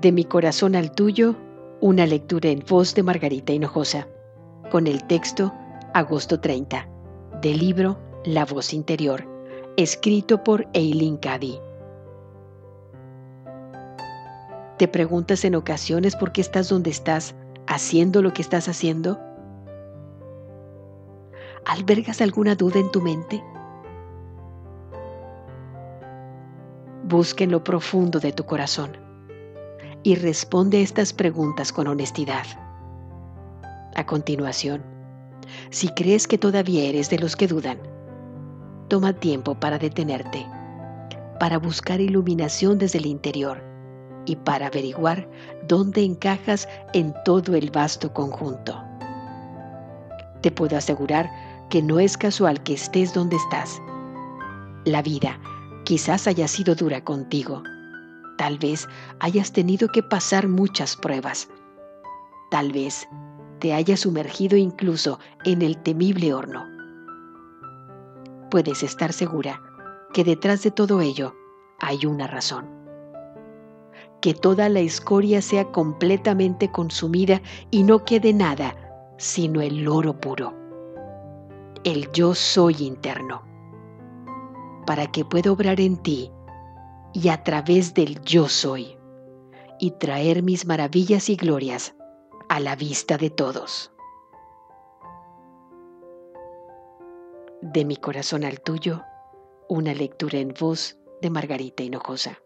De mi corazón al tuyo, una lectura en voz de Margarita Hinojosa, con el texto Agosto 30, del libro La voz interior, escrito por Eileen Cady. ¿Te preguntas en ocasiones por qué estás donde estás, haciendo lo que estás haciendo? ¿Albergas alguna duda en tu mente? Busca en lo profundo de tu corazón y responde estas preguntas con honestidad. A continuación, si crees que todavía eres de los que dudan, toma tiempo para detenerte, para buscar iluminación desde el interior y para averiguar dónde encajas en todo el vasto conjunto. Te puedo asegurar que no es casual que estés donde estás. La vida quizás haya sido dura contigo Tal vez hayas tenido que pasar muchas pruebas. Tal vez te hayas sumergido incluso en el temible horno. Puedes estar segura que detrás de todo ello hay una razón. Que toda la escoria sea completamente consumida y no quede nada sino el oro puro. El yo soy interno. Para que pueda obrar en ti y a través del yo soy, y traer mis maravillas y glorias a la vista de todos. De mi corazón al tuyo, una lectura en voz de Margarita Hinojosa.